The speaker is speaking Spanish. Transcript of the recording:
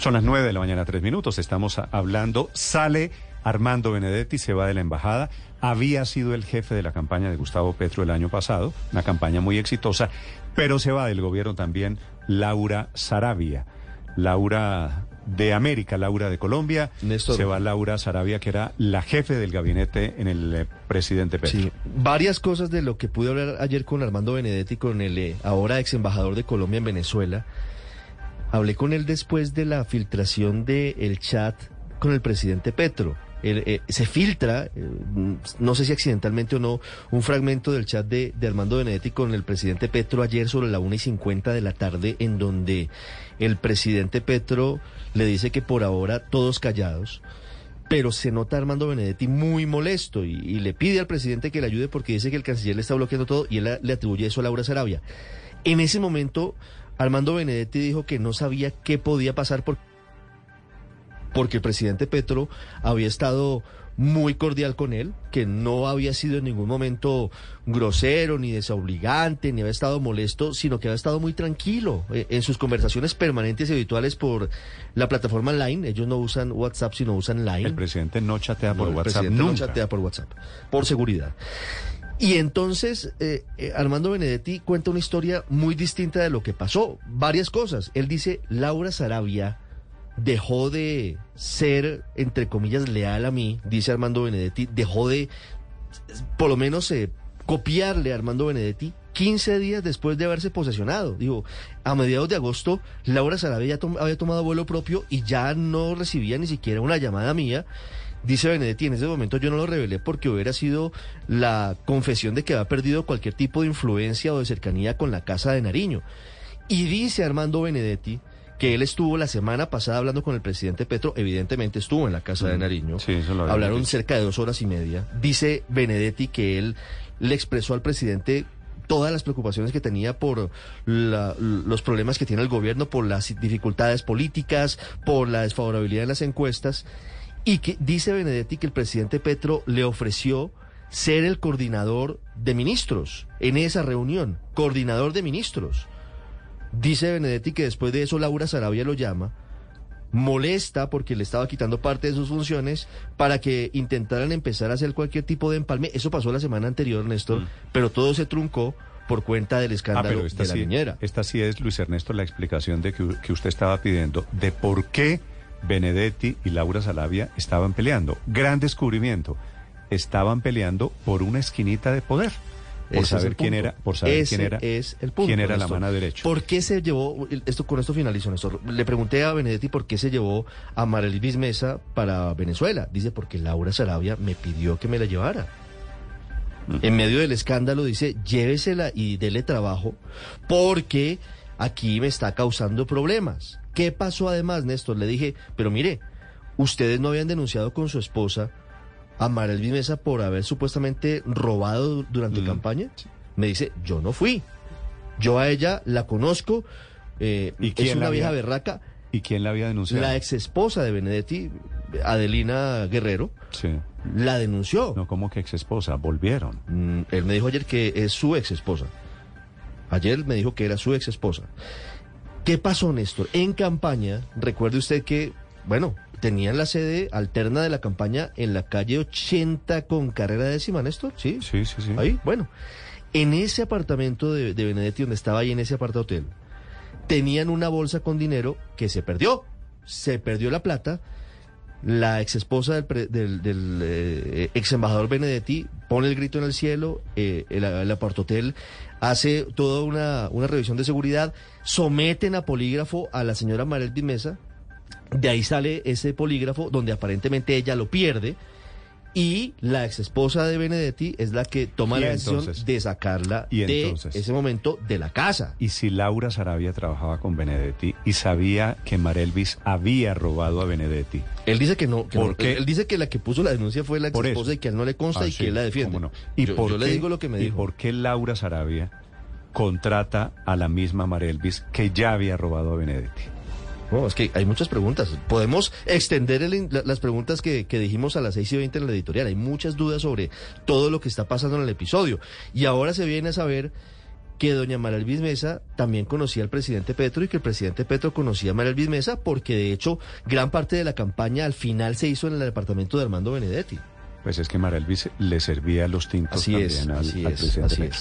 Son las nueve de la mañana, tres minutos. Estamos hablando. Sale Armando Benedetti, se va de la embajada. Había sido el jefe de la campaña de Gustavo Petro el año pasado, una campaña muy exitosa, pero se va del gobierno también Laura Sarabia. Laura de América, Laura de Colombia. Se va Laura Sarabia, que era la jefe del gabinete en el eh, presidente Petro. Sí, varias cosas de lo que pude hablar ayer con Armando Benedetti, con el eh, ahora ex embajador de Colombia en Venezuela. Hablé con él después de la filtración del chat con el presidente Petro. Eh, se filtra, eh, no sé si accidentalmente o no, un fragmento del chat de, Armando Benedetti con el presidente Petro ayer sobre la una y 50 de la tarde, en donde el presidente Petro le dice que por ahora todos callados, pero se nota Armando Benedetti muy molesto y, le pide al presidente que le ayude porque dice que el canciller le está bloqueando todo y él le atribuye eso a Laura Sarabia. En ese momento Armando Benedetti dijo que no sabía qué podía pasar porque el presidente Petro había estado muy cordial con él, que no había sido en ningún momento grosero ni desobligante, ni había estado molesto, sino que había estado muy tranquilo eh, en sus conversaciones permanentes y habituales por la plataforma Line. Ellos no usan WhatsApp, sino usan Line. El presidente no chatea por WhatsApp. El presidente no chatea por WhatsApp, por seguridad. Y entonces eh, eh, Armando Benedetti cuenta una historia muy distinta de lo que pasó. Varias cosas. Él dice, Laura Sarabia dejó de ser, entre comillas, leal a mí, dice Armando Benedetti, dejó de, por lo menos, eh, copiarle a Armando Benedetti 15 días después de haberse posesionado. Digo, a mediados de agosto, Laura Sarabia había tomado vuelo propio y ya no recibía ni siquiera una llamada mía Dice Benedetti, en ese momento yo no lo revelé porque hubiera sido la confesión de que había perdido cualquier tipo de influencia o de cercanía con la Casa de Nariño. Y dice Armando Benedetti que él estuvo la semana pasada hablando con el presidente Petro, evidentemente estuvo en la Casa de mm. Nariño, sí, hablaron cerca de dos horas y media. Dice Benedetti que él le expresó al presidente todas las preocupaciones que tenía por los problemas que tiene el gobierno, por las dificultades políticas, por la desfavorabilidad en las encuestas y que dice Benedetti que el presidente Petro le ofreció ser el coordinador de ministros en esa reunión, coordinador de ministros. Dice Benedetti que después de eso Laura Sarabia lo llama, molesta porque le estaba quitando parte de sus funciones para que intentaran empezar a hacer cualquier tipo de empalme. Eso pasó la semana anterior, Néstor, mm. pero todo se truncó por cuenta del escándalo ah, de la niñera. Esta sí es, Luis Ernesto, la explicación de que, que usted estaba pidiendo de por qué Benedetti y Laura Salavia estaban peleando. Gran descubrimiento. Estaban peleando por una esquinita de poder. Por saber quién era, por saber quién era, es el punto, quién era la mano derecha. ¿Por qué se llevó, esto con esto finalizo, Néstor, le pregunté a Benedetti por qué se llevó a Marelis Mesa para Venezuela. Dice, porque Laura Sarabia me pidió que me la llevara. En medio del escándalo dice, llévesela y dele trabajo, porque aquí me está causando problemas. ¿Qué pasó además, Néstor? Le dije, pero mire, ustedes no habían denunciado con su esposa a Marel Mesa por haber supuestamente robado durante campaña. Me dice, yo no fui. Yo a ella la conozco. Eh, ¿Y es una vieja berraca. ¿Y quién la había denunciado? La ex esposa de Benedetti, Adelina Guerrero, sí. la denunció. No, como que ex esposa? Volvieron. Mm, él me dijo ayer que es su ex esposa. Ayer me dijo que era su ex esposa. ¿Qué pasó, Néstor? En campaña, recuerde usted que, bueno, tenían la sede alterna de la campaña en la calle 80 con carrera décima, Néstor, ¿sí? Sí, sí, sí. Ahí, bueno. En ese apartamento de, Benedetti, donde estaba ahí en ese aparta hotel, tenían una bolsa con dinero que se perdió. Se perdió la plata. La ex esposa del, eh, ex embajador Benedetti pone el grito en el cielo. Eh, el, el hotel hace toda una, revisión de seguridad, someten a polígrafo a la señora Marel Dimesa, de ahí sale ese polígrafo donde aparentemente ella lo pierde y la ex esposa de Benedetti es la que toma la decisión de sacarla de ese momento de la casa. Y si Laura Sarabia trabajaba con Benedetti y sabía que Marelvis había robado a Benedetti. Él dice que no, porque él dice que la que puso la denuncia fue la ex esposa y que a él no le consta ah, y que él la defiende. No? ¿Y por le digo lo que me dijo. ¿Y por qué Laura Sarabia contrata a la misma Marelvis que ya había robado a Benedetti? No, es que hay muchas preguntas. Podemos extender las preguntas que, dijimos a las 6 y 20 en la editorial. Hay muchas dudas sobre todo lo que está pasando en el episodio. Y ahora se viene a saber que doña María Elvis Mesa también conocía al presidente Petro y que el presidente Petro conocía a María Elvis Mesa porque de hecho gran parte de la campaña al final se hizo en el departamento de Armando Benedetti. Pues es que María Elvis le servía los tintos Así también es, al, así al es, presidente así Petro. es.